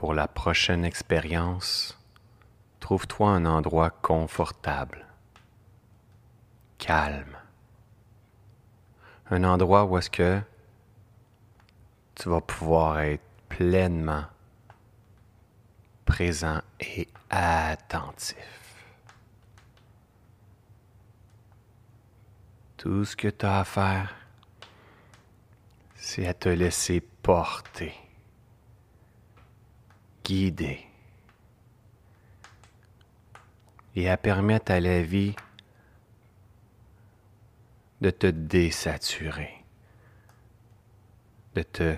Pour la prochaine expérience, trouve-toi un endroit confortable, calme, un endroit où est-ce que tu vas pouvoir être pleinement présent et attentif. Tout ce que tu as à faire, c'est à te laisser porter, guider et à permettre à la vie de te désaturer, de te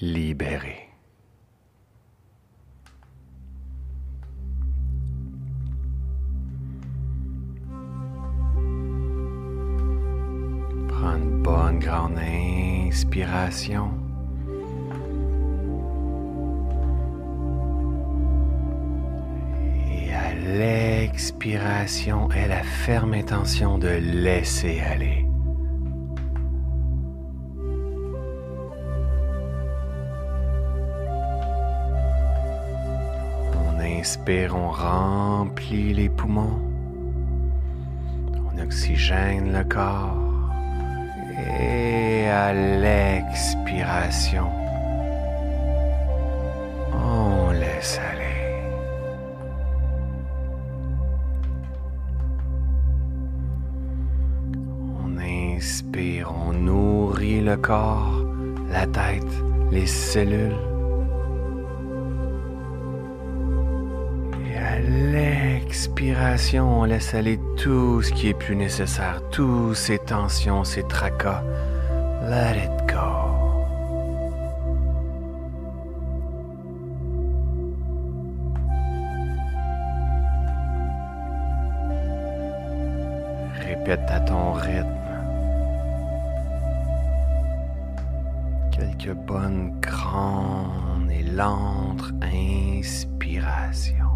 libérer. Prends une bonne grande inspiration. L'expiration, aie la ferme intention de laisser aller. inspire, on remplit les poumons. On oxygène le corps. Et à l'expiration, on laisse aller. Corps, la tête, les cellules. l'expiration, on laisse aller tout ce qui est plus nécessaire, tous ces tensions, ces tracas. Let it go. Répète à ton rythme. Quelques bonnes grandes et lentes inspirations.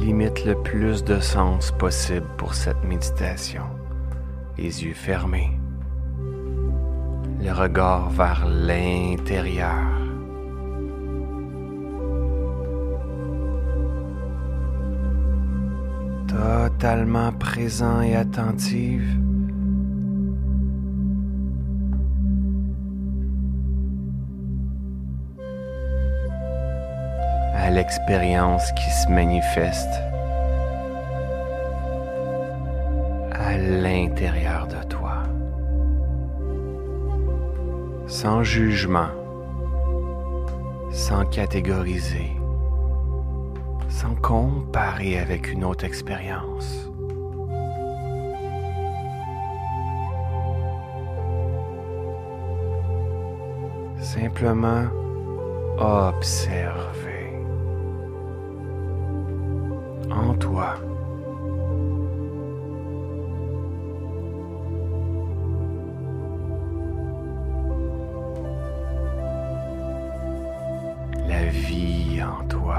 Limite le plus de sens possible pour cette méditation. Les yeux fermés. Le regard vers l'intérieur. Totalement présent et attentive. Qui se manifeste à l'intérieur de toi, sans jugement, sans catégoriser, sans comparer avec une autre expérience. Simplement observe. La vie en toi.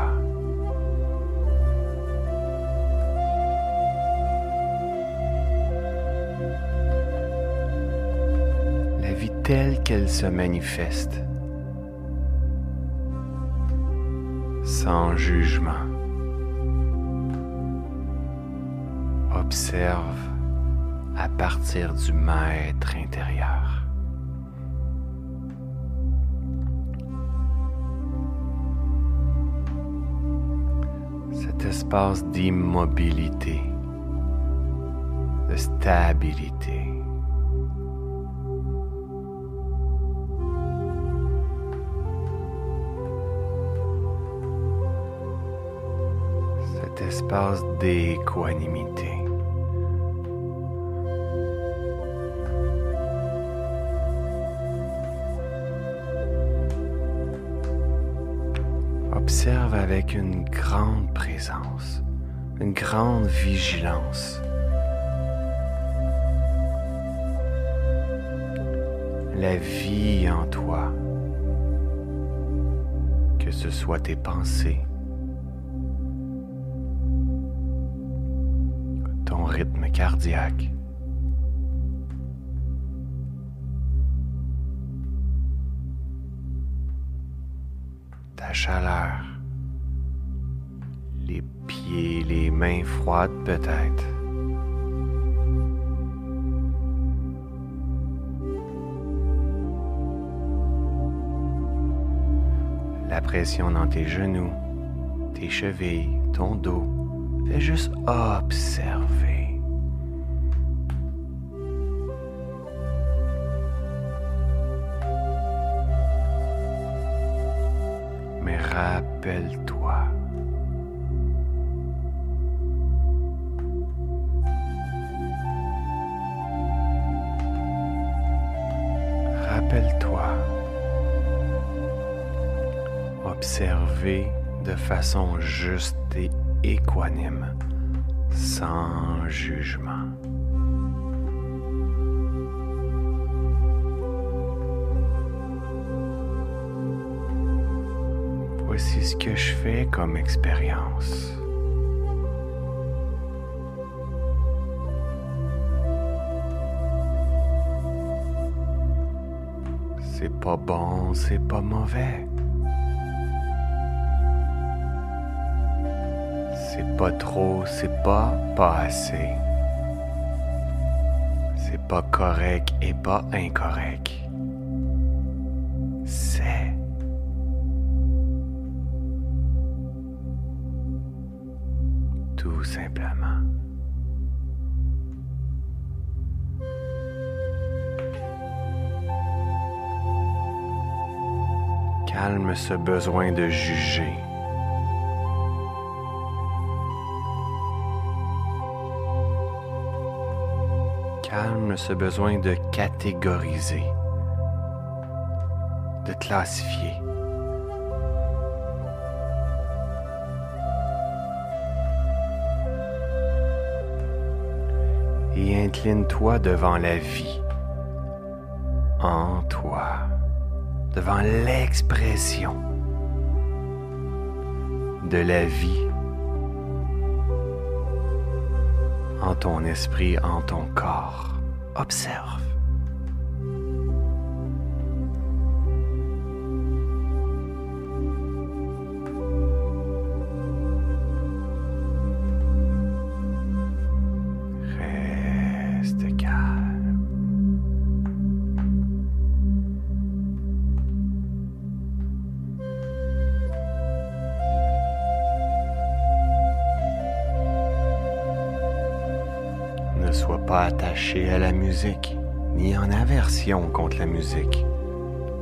La vie telle qu'elle se manifeste. Sans jugement. observe à partir du maître intérieur. Cet espace d'immobilité, de stabilité. Cet espace d'équanimité. Observe avec une grande présence, une grande vigilance. La vie en toi, que ce soit tes pensées, ton rythme cardiaque, ta chaleur, les mains froides peut-être. La pression dans tes genoux, tes chevilles, ton dos. Fais juste observer. Mais. Rappelle-toi. De façon juste et équanime, sans jugement. Voici ce que je fais comme expérience. C'est pas bon, c'est pas mauvais. Pas trop, c'est pas pas assez. C'est pas correct et pas incorrect. C'est. Tout simplement. Calme ce besoin de juger. Ce besoin de catégoriser, de classifier. Et incline-toi devant la vie, en toi, devant l'expression de la vie en ton esprit, en ton corps. Observe. Attaché à la musique, ni en aversion contre la musique.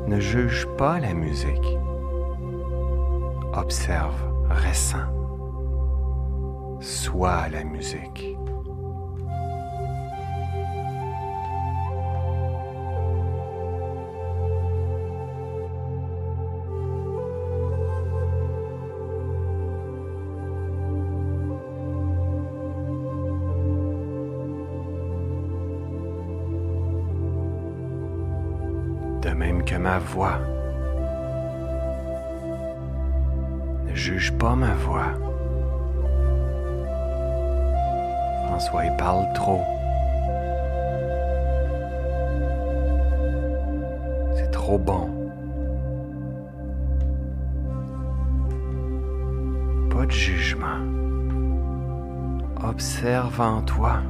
Ne juge pas la musique. Observe, ressens. Sois la musique. Voix. Ne juge pas ma voix. François, il parle trop. C'est trop bon. Pas de jugement. Observe en toi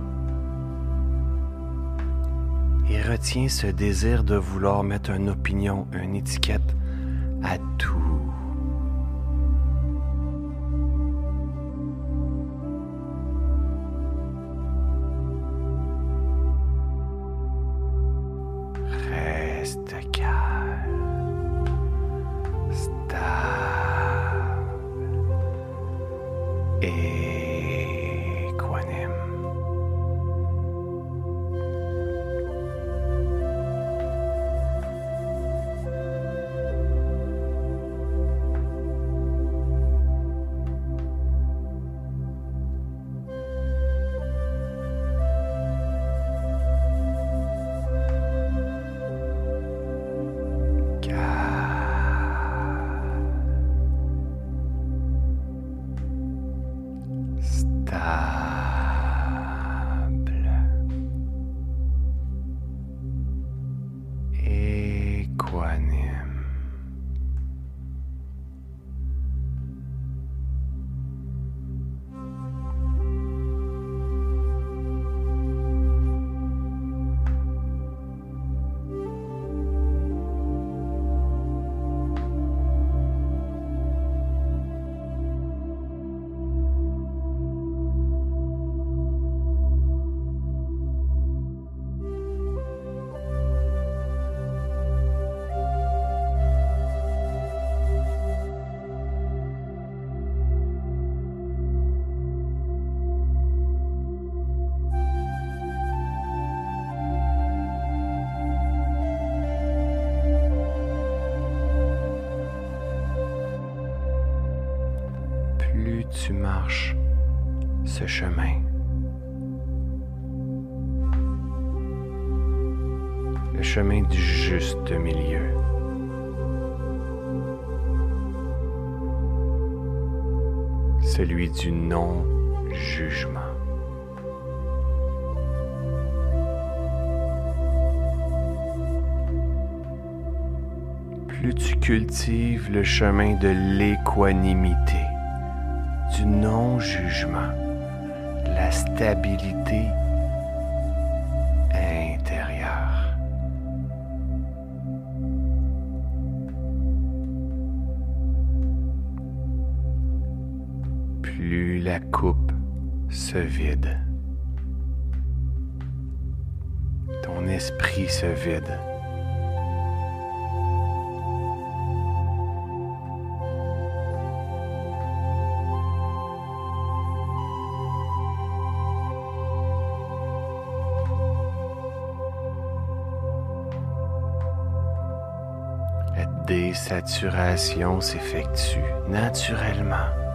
et retiens ce désir de vouloir mettre une opinion, une étiquette à tout. Tu marches ce chemin. Le chemin du juste milieu. Celui du non-jugement. plus tu cultives le chemin de l'équanimité, non-jugement, la stabilité intérieure. Plus la coupe se vide, ton esprit se vide. Saturation s'effectue naturellement.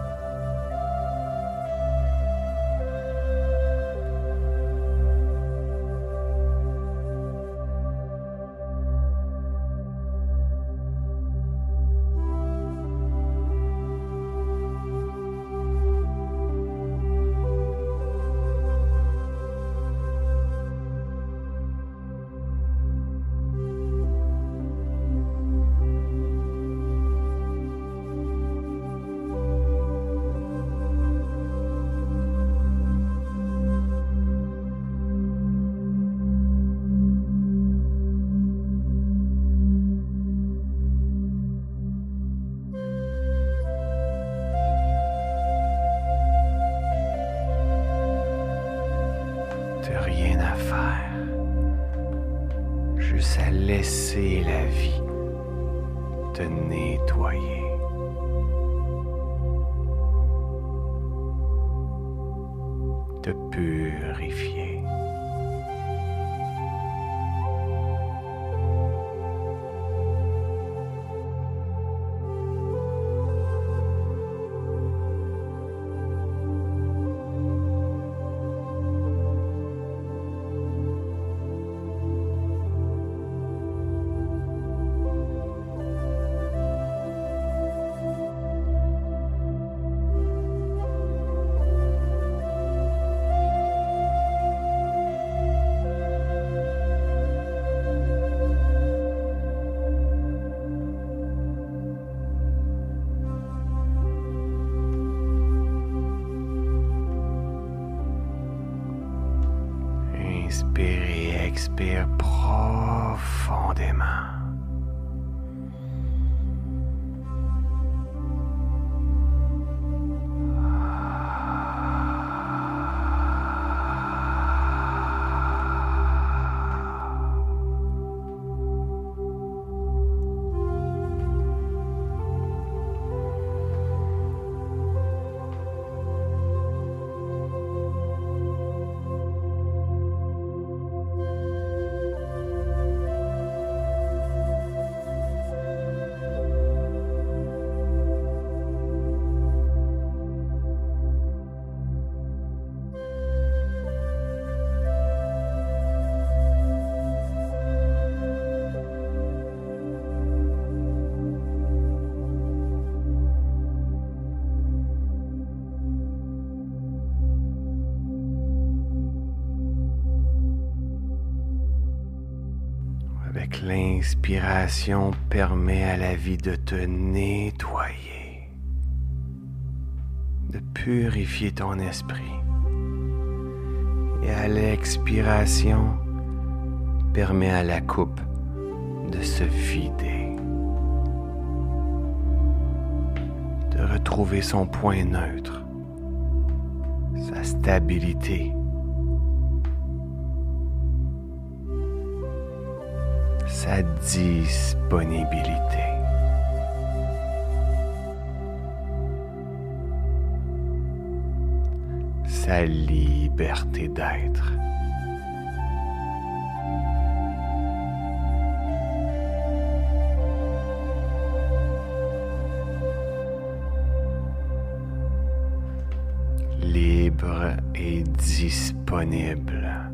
Te nettoyer. Fatima. L'inspiration permet à la vie de te nettoyer, de purifier ton esprit. Et à l'expiration, permet à la coupe de se vider, de retrouver son point neutre, sa stabilité sa disponibilité. Sa liberté d'être. libre et disponible.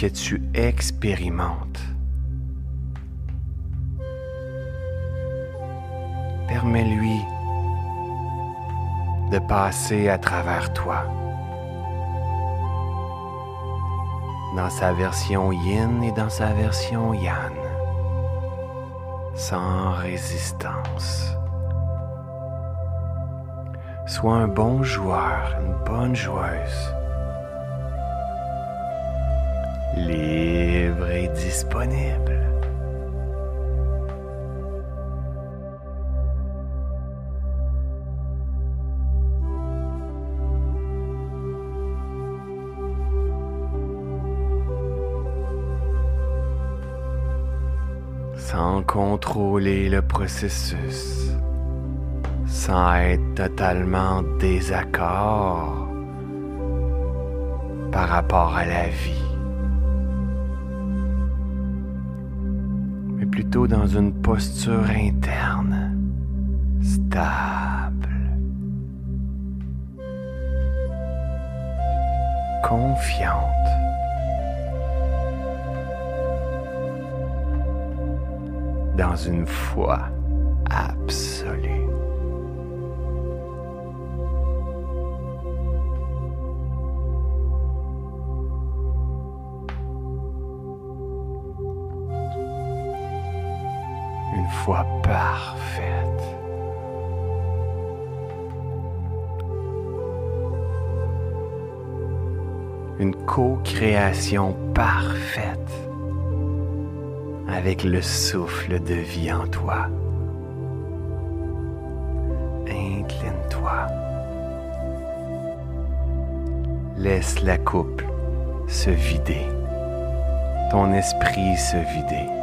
Que tu expérimentes. Permets-lui de passer à travers toi. Dans sa version yin et dans sa version yang. Sans résistance. Sois un bon joueur, une bonne joueuse. Libre et disponible. Sans contrôler le processus sans être totalement désaccord par rapport à la vie, dans une posture interne stable, confiante. dans une foi absolue. Parfaite. Une co-création parfaite avec le souffle de vie en toi. Incline-toi. Laisse la coupe se vider, ton esprit se vider.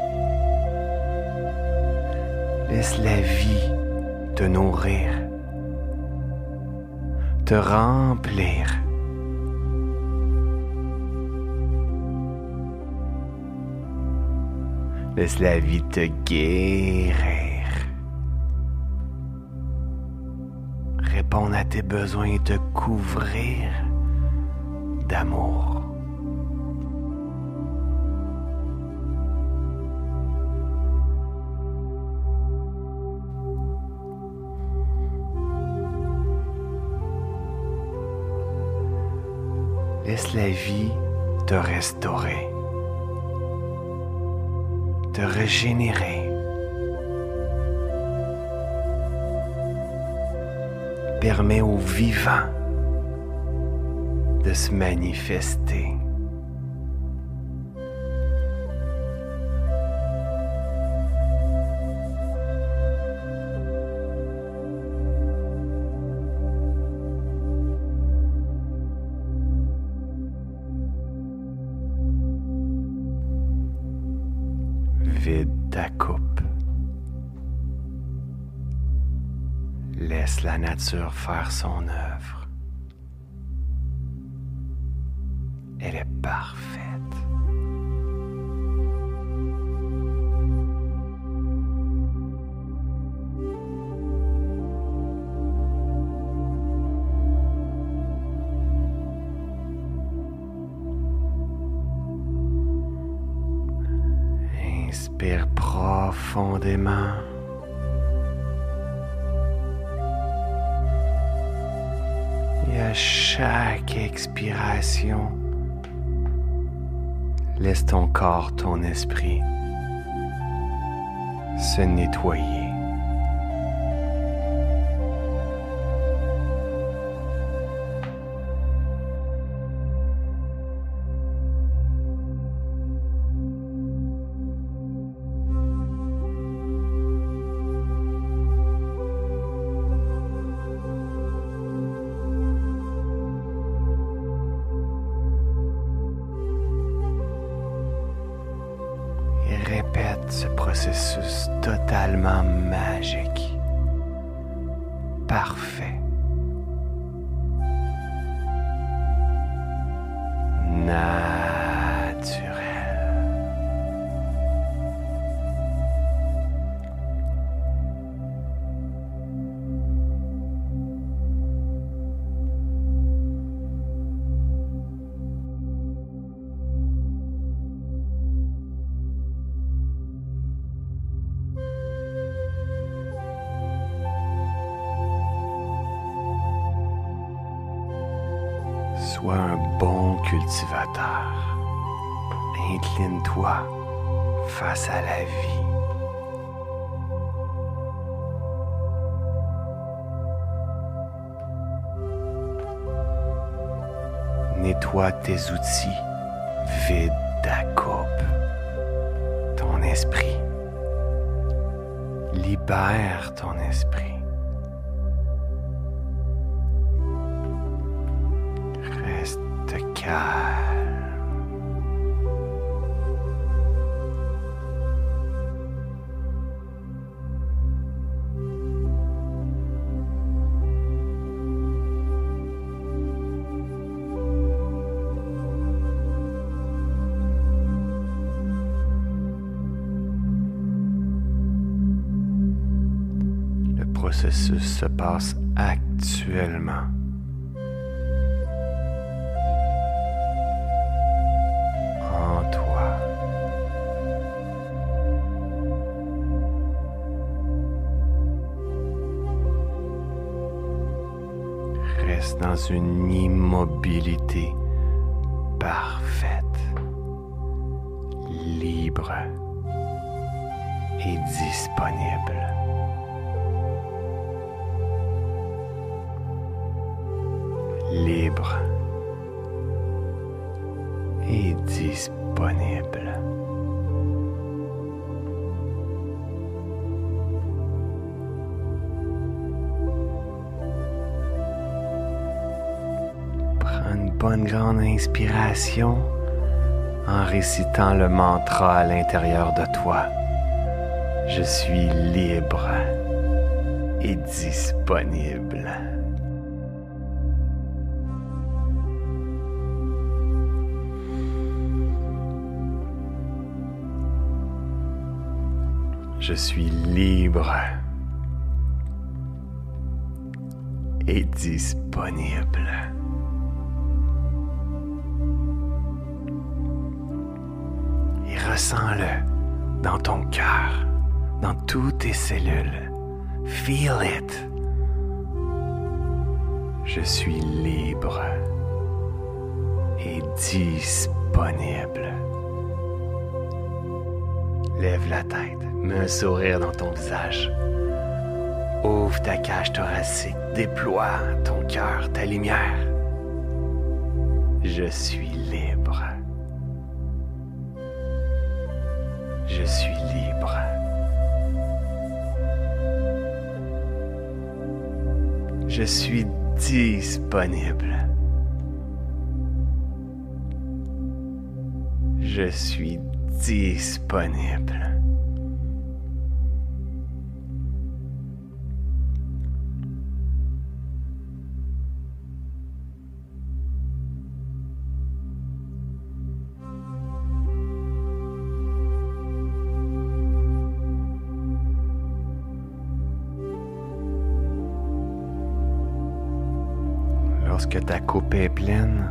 Laisse la vie te nourrir, te remplir. Laisse la vie te guérir. Répondre à tes besoins et te couvrir d'amour. Laisse la vie te restaurer te régénérer. Permet au vivant de se manifester. Vide ta coupe. Laisse la nature faire son œuvre. Elle est parfaite. Inspire profondément. Et à chaque expiration, laisse ton corps, ton esprit se nettoyer. Totalement magique, parfait. Nettoie tes outils, vide ta coupe, ton esprit. Libère ton esprit. Le processus se passe actuellement. dans une immobilité parfaite, libre et disponible. Libre et disponible. bonne grande inspiration en récitant le mantra à l'intérieur de toi. Je suis libre et disponible. Je suis libre et disponible. Ressens-le dans ton cœur, dans toutes tes cellules. Feel it. Je suis libre et disponible. Lève la tête, mets un sourire dans ton visage. Ouvre ta cage thoracique, déploie ton cœur, ta lumière. Je suis libre. Je suis libre. Je suis disponible. Je suis disponible. Lorsque ta coupe est pleine,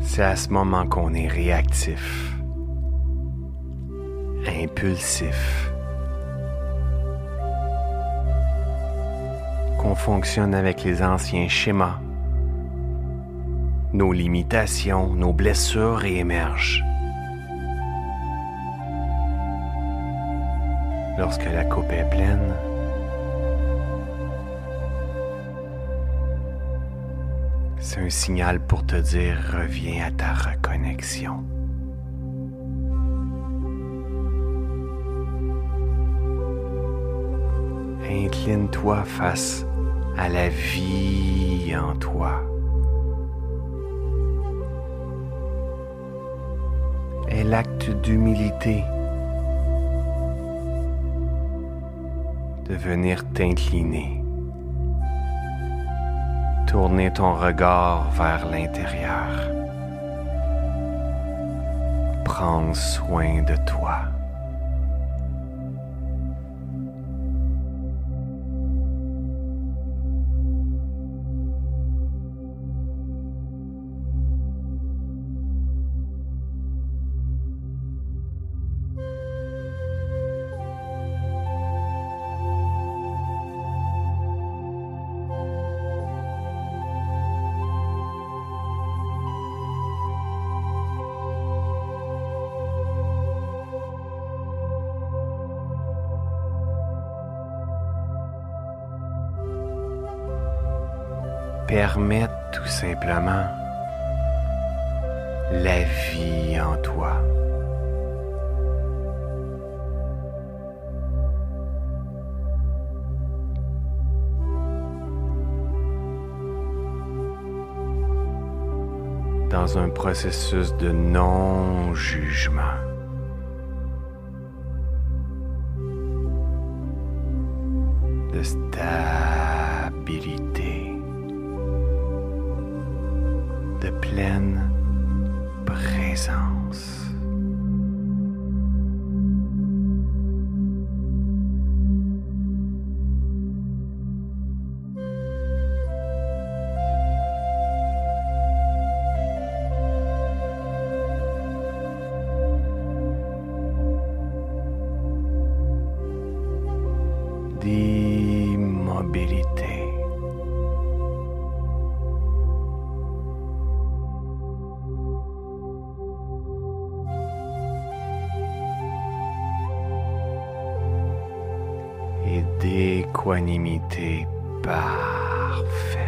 c'est à ce moment qu'on est réactif, impulsif, qu'on fonctionne avec les anciens schémas, nos limitations, nos blessures réémergent. Lorsque la coupe est pleine, Un signal pour te dire reviens à ta reconnexion. Incline-toi face à la vie en toi. Elle l'acte d'humilité de venir t'incliner, tourner ton regard vers l'intérieur, prendre soin de toi. Permettre tout simplement la vie en toi. dans un processus de non-jugement. de stabilité. De et d'équanimité parfaite.